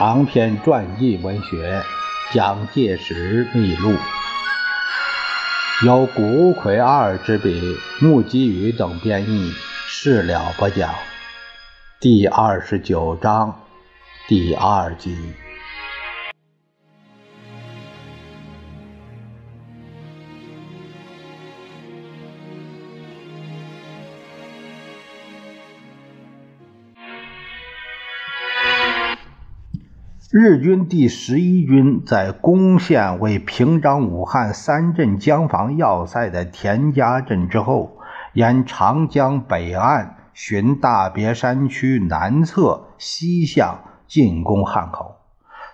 长篇传记文学《蒋介石秘录》，由谷魁二之笔，穆基宇等编译，事了不讲。第二十九章，第二集。日军第十一军在攻陷为平章武汉三镇江防要塞的田家镇之后，沿长江北岸循大别山区南侧西向进攻汉口。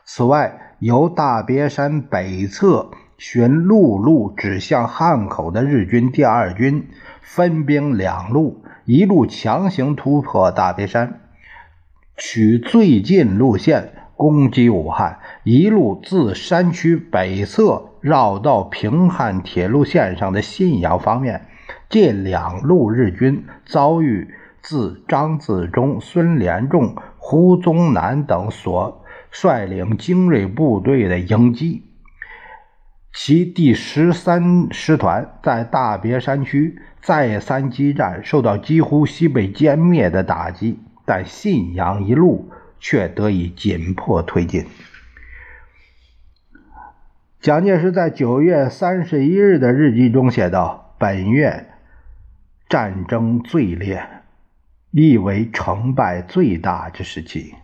此外，由大别山北侧循陆路指向汉口的日军第二军，分兵两路，一路强行突破大别山，取最近路线。攻击武汉，一路自山区北侧绕到平汉铁路线上的信阳方面。这两路日军遭遇自张自忠、孙连仲、胡宗南等所率领精锐部队的迎击。其第十三师团在大别山区再三激战，受到几乎西被歼灭的打击，但信阳一路。却得以紧迫推进。蒋介石在九月三十一日的日记中写道：“本月战争最烈，亦为成败最大之时期。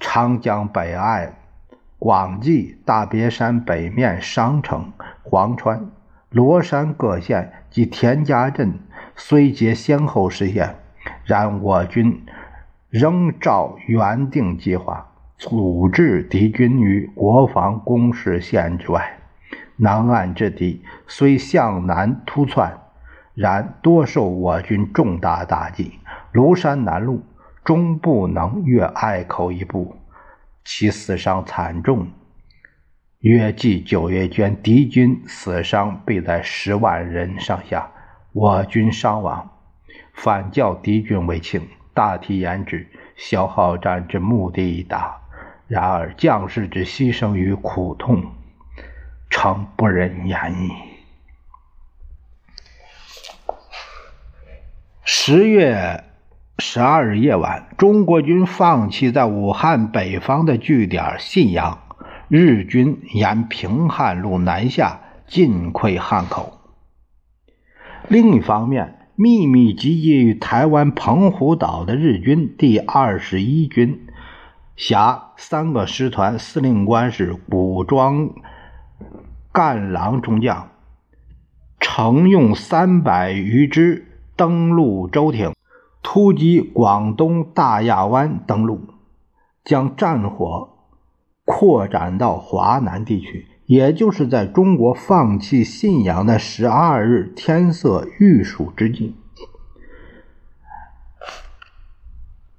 长江北岸、广济、大别山北面、商城、黄川、罗山各县及田家镇虽皆先后实现，然我军。”仍照原定计划阻滞敌军于国防工事线之外。南岸之敌虽向南突窜，然多受我军重大打击。庐山南路终不能越隘口一步，其死伤惨重，约计九月间敌军死伤必在十万人上下。我军伤亡反较敌军为轻。大体言之，消耗战之目的已达，然而将士之牺牲与苦痛，诚不忍言矣。十月十二日夜晚，中国军放弃在武汉北方的据点信阳，日军沿平汉路南下，进溃汉口。另一方面，秘密集结于台湾澎湖岛的日军第二十一军，辖三个师团，司令官是武装干郎中将，乘用三百余只登陆舟艇，突击广东大亚湾登陆，将战火扩展到华南地区。也就是在中国放弃信仰的十二日天色欲曙之际，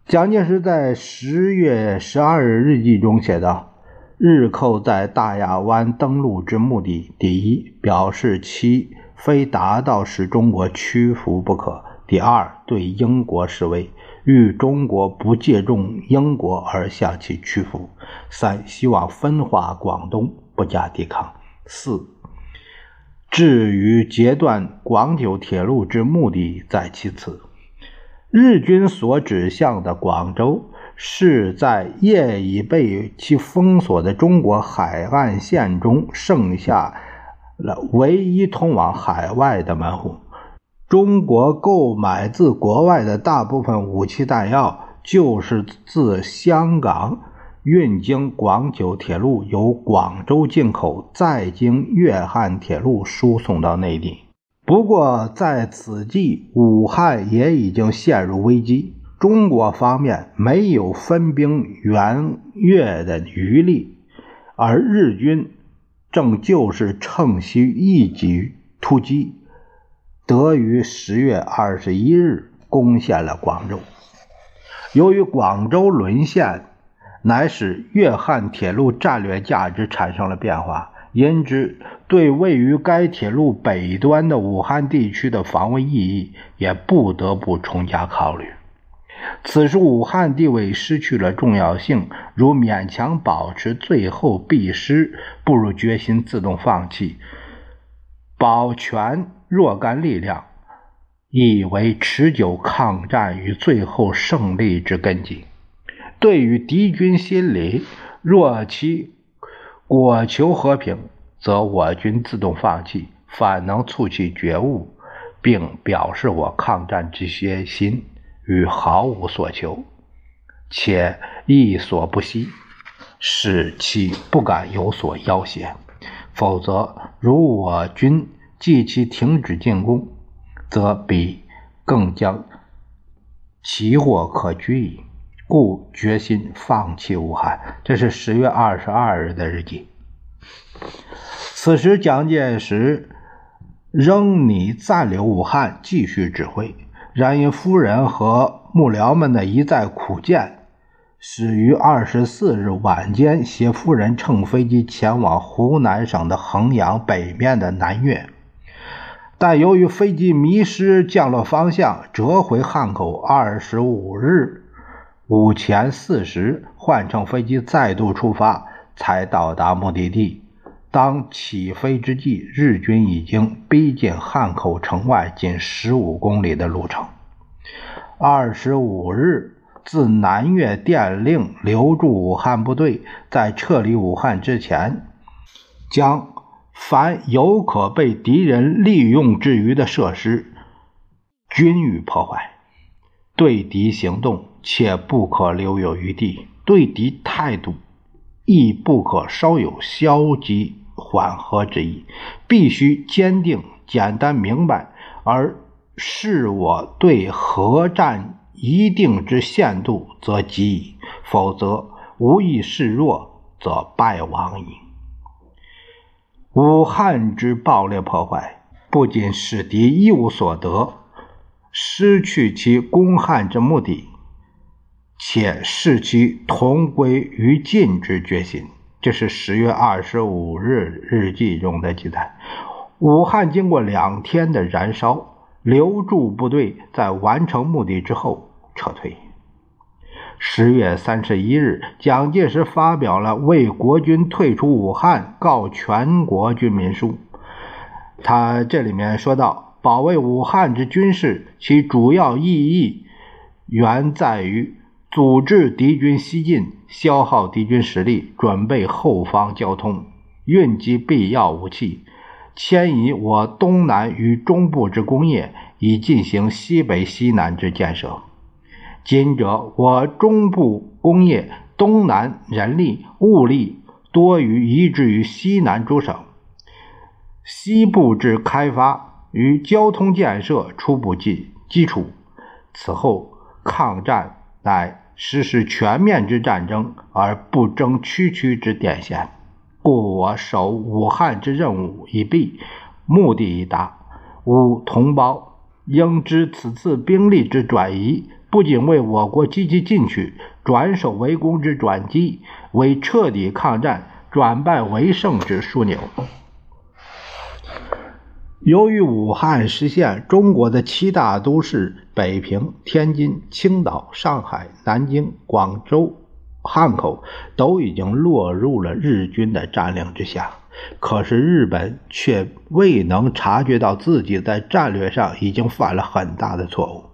蒋介石在十月十二日日记中写道：“日寇在大亚湾登陆之目的，第一，表示其非达到使中国屈服不可；第二，对英国示威，欲中国不借重英国而向其屈服；三，希望分化广东。”不加抵抗。四，至于截断广九铁路之目的在其次。日军所指向的广州，是在业已被其封锁的中国海岸线中剩下了唯一通往海外的门户。中国购买自国外的大部分武器弹药，就是自香港。运经广九铁路由广州进口，再经粤汉铁路输送到内地。不过在此际，武汉也已经陷入危机，中国方面没有分兵援粤的余力，而日军正就是趁虚一举突击，得于十月二十一日攻陷了广州。由于广州沦陷。乃使粤汉铁路战略价值产生了变化，因之对位于该铁路北端的武汉地区的防卫意义也不得不重加考虑。此时武汉地位失去了重要性，如勉强保持最后必失，不如决心自动放弃，保全若干力量，以为持久抗战与最后胜利之根基。对于敌军心理，若其果求和平，则我军自动放弃，反能促其觉悟，并表示我抗战之决心。与毫无所求，且亦所不惜，使其不敢有所要挟。否则，如我军即其停止进攻，则彼更将其祸可居矣。故决心放弃武汉。这是十月二十二日的日记。此时，蒋介石仍拟暂留武汉，继续指挥。然因夫人和幕僚们的一再苦谏，始于二十四日晚间携夫人乘飞机前往湖南省的衡阳北面的南岳，但由于飞机迷失降落方向，折回汉口。二十五日午前四时换乘飞机再度出发，才到达目的地。当起飞之际，日军已经逼近汉口城外仅十五公里的路程。二十五日，自南越电令留驻武汉部队，在撤离武汉之前，将凡有可被敌人利用之余的设施均予破坏，对敌行动且不可留有余地，对敌态度亦不可稍有消极。缓和之意，必须坚定、简单、明白，而是我对核战一定之限度，则极矣；否则，无意示弱，则败亡矣。武汉之暴烈破坏，不仅使敌一无所得，失去其攻汉之目的，且视其同归于尽之决心。这是十月二十五日日记中的记载。武汉经过两天的燃烧，留驻部队在完成目的之后撤退。十月三十一日，蒋介石发表了为国军退出武汉告全国军民书。他这里面说到，保卫武汉之军事，其主要意义原在于。组织敌军西进，消耗敌军实力，准备后方交通，运集必要武器，迁移我东南与中部之工业，以进行西北、西南之建设。今者我中部工业、东南人力、物力多于移至于西南诸省，西部之开发与交通建设初步基基础。此后抗战。乃实施全面之战争，而不争区区之点线。故我守武汉之任务已毕，目的已达。吾同胞应知，此次兵力之转移，不仅为我国积极进取、转守为攻之转机，为彻底抗战、转败为胜之枢纽。由于武汉实现中国的七大都市北平、天津、青岛、上海、南京、广州、汉口都已经落入了日军的占领之下，可是日本却未能察觉到自己在战略上已经犯了很大的错误。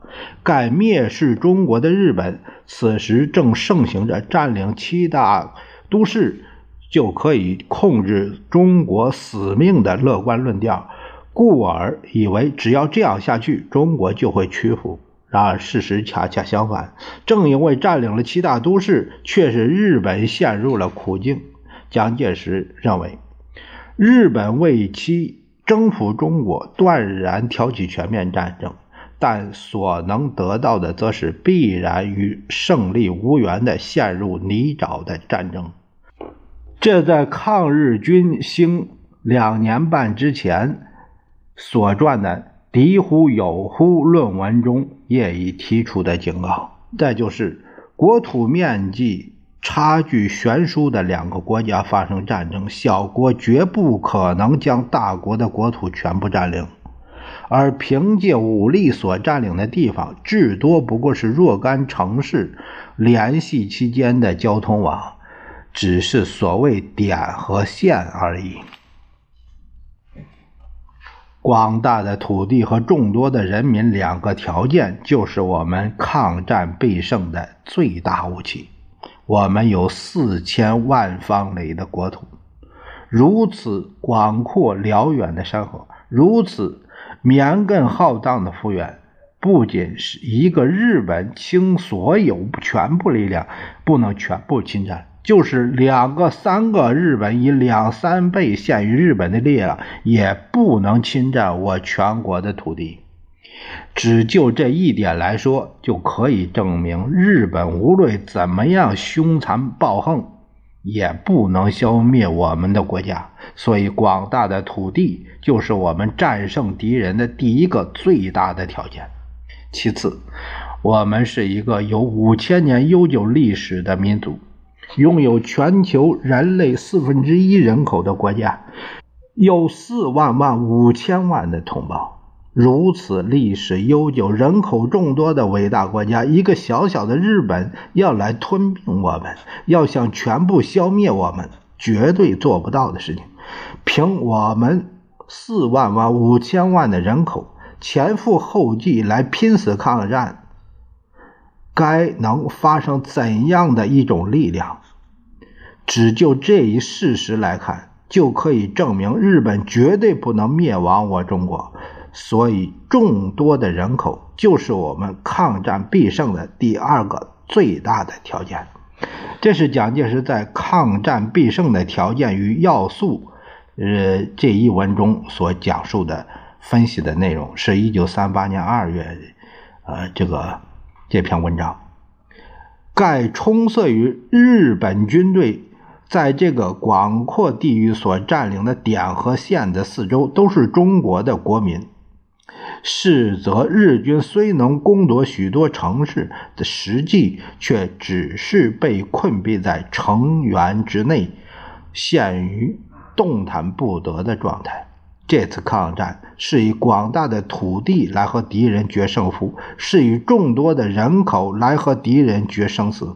该蔑视中国的日本，此时正盛行着占领七大都市就可以控制中国死命的乐观论调。故而以为只要这样下去，中国就会屈服。然而事实恰恰相反，正因为占领了七大都市，却使日本陷入了苦境。蒋介石认为，日本为其征服中国，断然挑起全面战争，但所能得到的，则是必然与胜利无缘的陷入泥沼的战争。这在抗日军兴两年半之前。所撰的“敌乎友乎”论文中也已提出的警告。再就是国土面积差距悬殊的两个国家发生战争，小国绝不可能将大国的国土全部占领。而凭借武力所占领的地方，至多不过是若干城市联系期间的交通网，只是所谓点和线而已。广大的土地和众多的人民两个条件，就是我们抗战必胜的最大武器。我们有四千万方里的国土，如此广阔辽远的山河，如此绵亘浩荡的幅员，不仅是一个日本倾所有全部力量不能全部侵占，就是两个、三个日本以两三倍限于日本的力量，也不能侵占我全国的土地。只就这一点来说，就可以证明，日本无论怎么样凶残暴横，也不能消灭我们的国家。所以，广大的土地就是我们战胜敌人的第一个最大的条件。其次，我们是一个有五千年悠久历史的民族，拥有全球人类四分之一人口的国家，有四万万五千万的同胞。如此历史悠久、人口众多的伟大国家，一个小小的日本要来吞并我们，要想全部消灭我们，绝对做不到的事情。凭我们四万万、五千万的人口，前赴后继来拼死抗战，该能发生怎样的一种力量？只就这一事实来看，就可以证明日本绝对不能灭亡我中国。所以，众多的人口就是我们抗战必胜的第二个最大的条件。这是蒋介石在《抗战必胜的条件与要素》呃这一文中所讲述的分析的内容，是一九三八年二月呃这个这篇文章。盖充塞于日本军队在这个广阔地域所占领的点和线的四周，都是中国的国民。是则日军虽能攻夺许多城市，的实际却只是被困闭在城垣之内，陷于动弹不得的状态。这次抗战是以广大的土地来和敌人决胜负，是以众多的人口来和敌人决生死。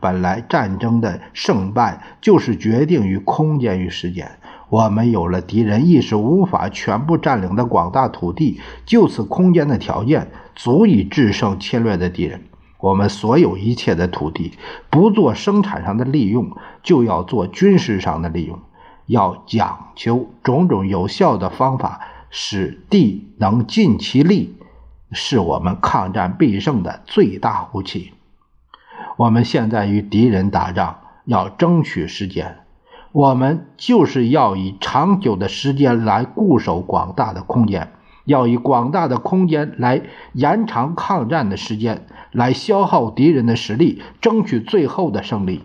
本来战争的胜败就是决定于空间与时间。我们有了敌人一时无法全部占领的广大土地，就此空间的条件，足以制胜侵略的敌人。我们所有一切的土地，不做生产上的利用，就要做军事上的利用，要讲究种种有效的方法，使地能尽其力，是我们抗战必胜的最大武器。我们现在与敌人打仗，要争取时间。我们就是要以长久的时间来固守广大的空间，要以广大的空间来延长抗战的时间，来消耗敌人的实力，争取最后的胜利。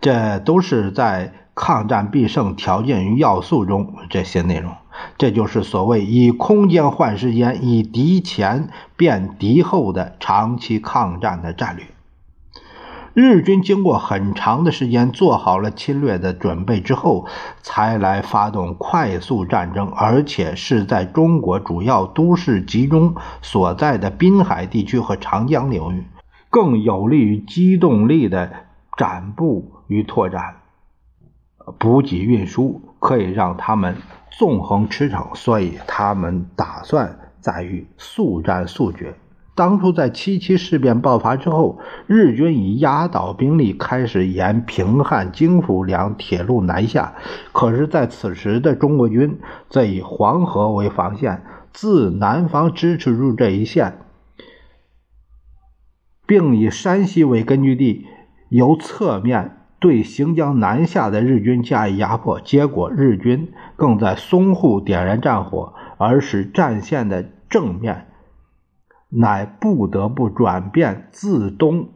这都是在抗战必胜条件与要素中这些内容。这就是所谓以空间换时间，以敌前变敌后的长期抗战的战略。日军经过很长的时间做好了侵略的准备之后，才来发动快速战争，而且是在中国主要都市集中所在的滨海地区和长江流域，更有利于机动力的展布与拓展，补给运输可以让他们纵横驰骋，所以他们打算在于速战速决。当初在七七事变爆发之后，日军以压倒兵力开始沿平汉、京府两铁路南下。可是，在此时的中国军则以黄河为防线，自南方支持住这一线，并以山西为根据地，由侧面对行将南下的日军加以压迫。结果，日军更在淞沪点燃战火，而使战线的正面。乃不得不转变自东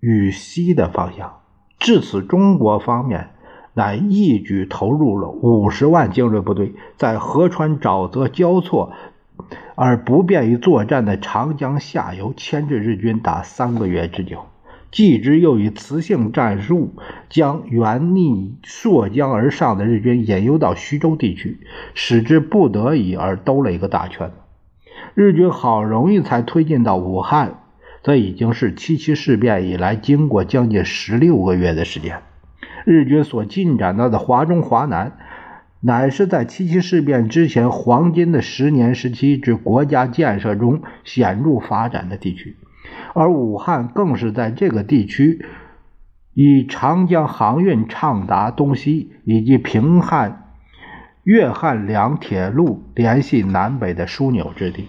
与西的方向。至此，中国方面乃一举投入了五十万精锐部队，在河川沼泽交错而不便于作战的长江下游牵制日军达三个月之久。继之又以磁性战术将原逆朔江而上的日军引诱到徐州地区，使之不得已而兜了一个大圈。日军好容易才推进到武汉，这已经是七七事变以来经过将近十六个月的时间。日军所进展到的华中、华南，乃是在七七事变之前黄金的十年时期之国家建设中显著发展的地区。而武汉更是在这个地区，以长江航运畅达东西，以及平汉、粤汉两铁路联系南北的枢纽之地。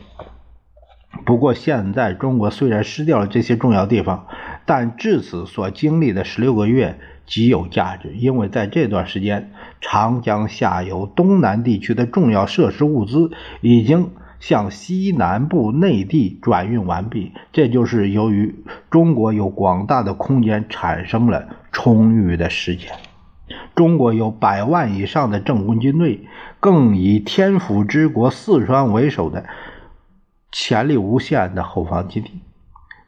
不过，现在中国虽然失掉了这些重要地方，但至此所经历的十六个月极有价值，因为在这段时间，长江下游东南地区的重要设施物资已经。向西南部内地转运完毕，这就是由于中国有广大的空间，产生了充裕的时间。中国有百万以上的正规军队，更以天府之国四川为首的潜力无限的后方基地。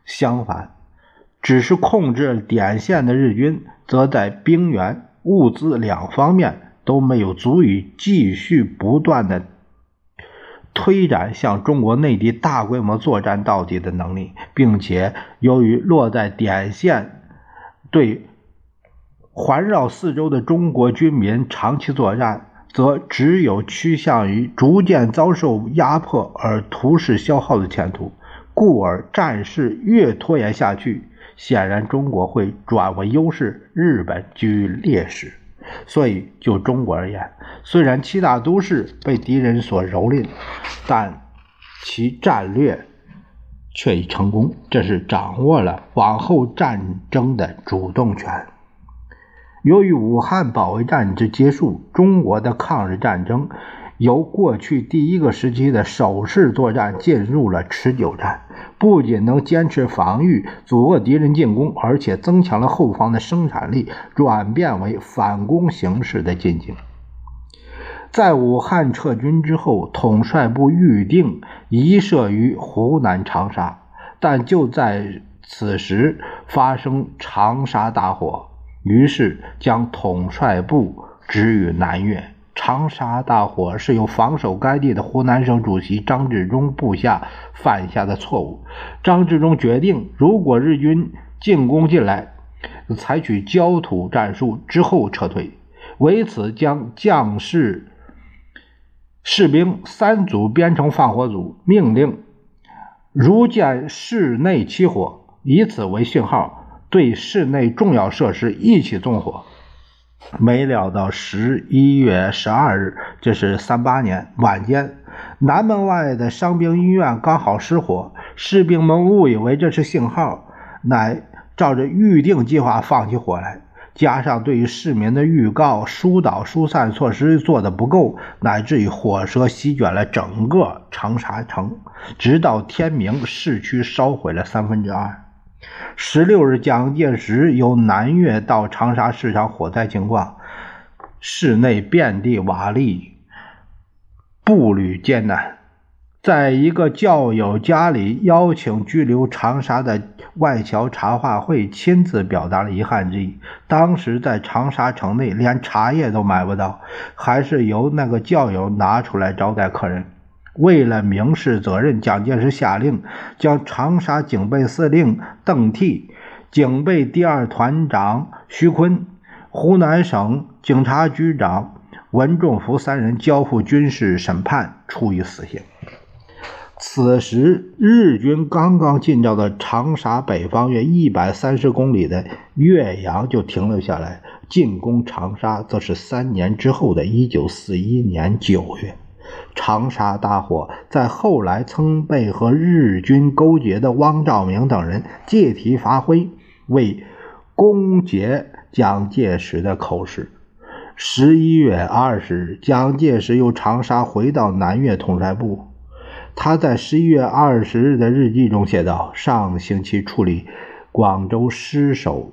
相反，只是控制点线的日军，则在兵员、物资两方面都没有足以继续不断的。推展向中国内地大规模作战到底的能力，并且由于落在点线，对环绕四周的中国军民长期作战，则只有趋向于逐渐遭受压迫而徒势消耗的前途。故而战事越拖延下去，显然中国会转为优势，日本居劣势。所以，就中国而言，虽然七大都市被敌人所蹂躏，但其战略却已成功，这是掌握了往后战争的主动权。由于武汉保卫战之结束，中国的抗日战争由过去第一个时期的守势作战进入了持久战。不仅能坚持防御，阻遏敌人进攻，而且增强了后方的生产力，转变为反攻形式的进行。在武汉撤军之后，统帅部预定移设于湖南长沙，但就在此时发生长沙大火，于是将统帅部置于南岳。长沙大火是由防守该地的湖南省主席张治中部下犯下的错误。张治中决定，如果日军进攻进来，采取焦土战术之后撤退。为此，将将士、士兵三组编成放火组，命令如见室内起火，以此为信号，对室内重要设施一起纵火。没料到十一月十二日，这是三八年晚间，南门外的伤兵医院刚好失火，士兵们误以为这是信号，乃照着预定计划放起火来。加上对于市民的预告、疏导、疏散措施做的不够，乃至于火舌席卷了整个长沙城，直到天明，市区烧毁了三分之二。十六日，蒋介石由南岳到长沙视察火灾情况，室内遍地瓦砾，步履艰难。在一个教友家里邀请居留长沙的外侨茶话会，亲自表达了遗憾之意。当时在长沙城内连茶叶都买不到，还是由那个教友拿出来招待客人。为了明示责任，蒋介石下令将长沙警备司令邓棣、警备第二团长徐坤、湖南省警察局长文仲福三人交付军事审判，处以死刑。此时，日军刚刚进到的长沙北方约一百三十公里的岳阳就停了下来，进攻长沙则是三年之后的一九四一年九月。长沙大火，在后来曾被和日军勾结的汪兆铭等人借题发挥，为攻讦蒋介石的口实。十一月二十日，蒋介石由长沙回到南岳统帅部。他在十一月二十日的日记中写道：“上星期处理广州失守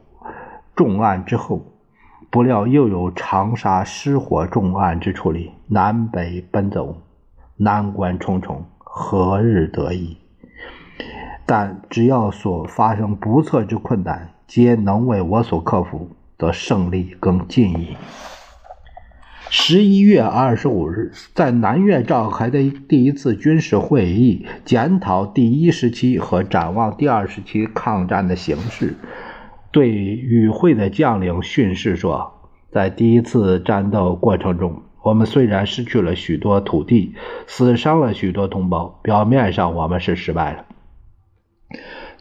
重案之后。”不料又有长沙失火重案之处理，南北奔走，难关重重，何日得意？但只要所发生不测之困难，皆能为我所克服，则胜利更近矣。十一月二十五日，在南越召开的第一次军事会议，检讨第一时期和展望第二时期抗战的形势。对与会的将领训示说：“在第一次战斗过程中，我们虽然失去了许多土地，死伤了许多同胞，表面上我们是失败了，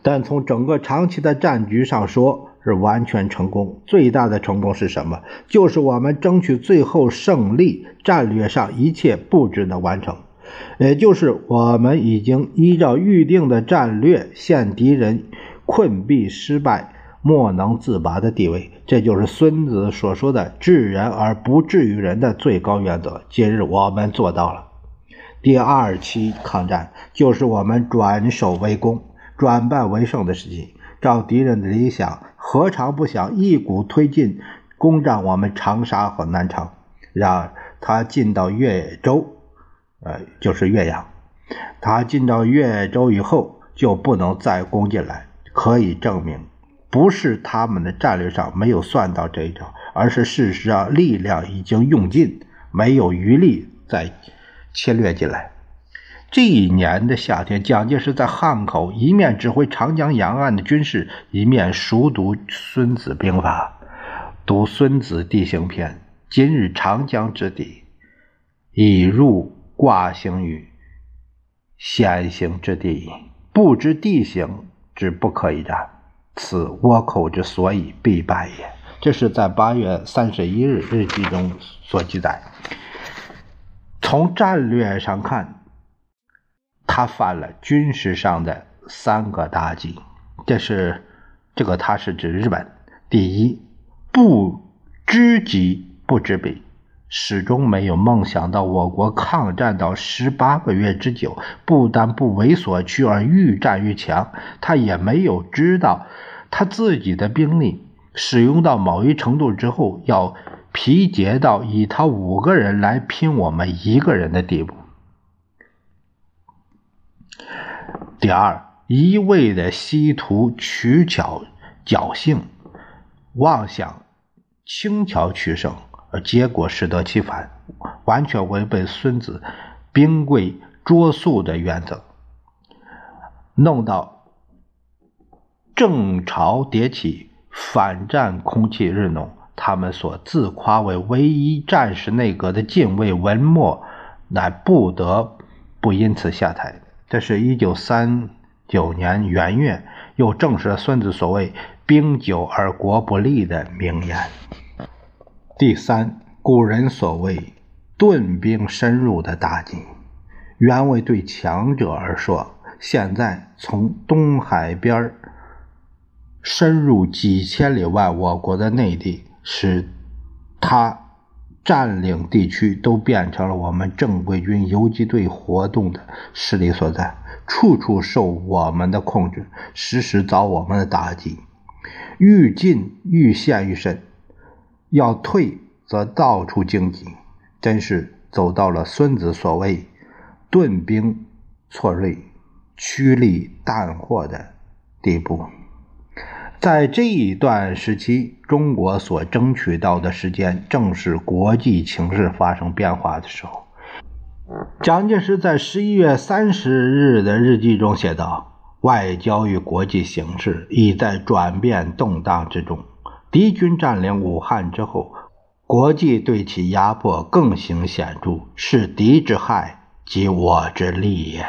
但从整个长期的战局上说。”是完全成功，最大的成功是什么？就是我们争取最后胜利，战略上一切布置的完成，也就是我们已经依照预定的战略，限敌人困毙失败，莫能自拔的地位。这就是孙子所说的“治人而不治于人”的最高原则。今日我们做到了。第二期抗战就是我们转守为攻、转败为胜的时期。照敌人的理想。何尝不想一鼓推进攻占我们长沙和南昌？然而他进到越州，呃，就是岳阳。他进到越州以后，就不能再攻进来。可以证明，不是他们的战略上没有算到这一招，而是事实上力量已经用尽，没有余力再侵略进来。这一年的夏天，蒋介石在汉口一面指挥长江沿岸的军事，一面熟读《孙子兵法》，读《孙子地形篇》。今日长江之底，已入卦行于险行之地，不知地形之不可以战，此倭寇之所以必败也。这是在八月三十一日日记中所记载。从战略上看。他犯了军事上的三个大忌，这是这个他是指日本。第一，不知己不知彼，始终没有梦想到我国抗战到十八个月之久，不但不为所屈，而愈战愈强。他也没有知道他自己的兵力使用到某一程度之后，要疲竭到以他五个人来拼我们一个人的地步。第二，一味的稀图取巧侥幸，妄想轻巧取胜，而结果适得其反，完全违背孙子兵贵捉速的原则，弄到正朝迭起，反战空气日浓，他们所自夸为唯一战时内阁的近卫文墨，乃不得不因此下台。这是一九三九年元月，又证实了孙子所谓“兵久而国不利”的名言。第三，古人所谓“顿兵深入”的打击，原为对强者而说。现在从东海边深入几千里外我国的内地，使他占领地区都变成了我们正规军游击队活动的势力所在，处处受我们的控制，时时遭我们的打击，愈进愈陷愈深。要退则到处荆棘，真是走到了孙子所谓“顿兵错锐，趋利淡货”的地步。在这一段时期，中国所争取到的时间，正是国际情势发生变化的时候。蒋介石在十一月三十日的日记中写道：“外交与国际形势已在转变动荡之中。敌军占领武汉之后，国际对其压迫更形显著，是敌之害，即我之利也。”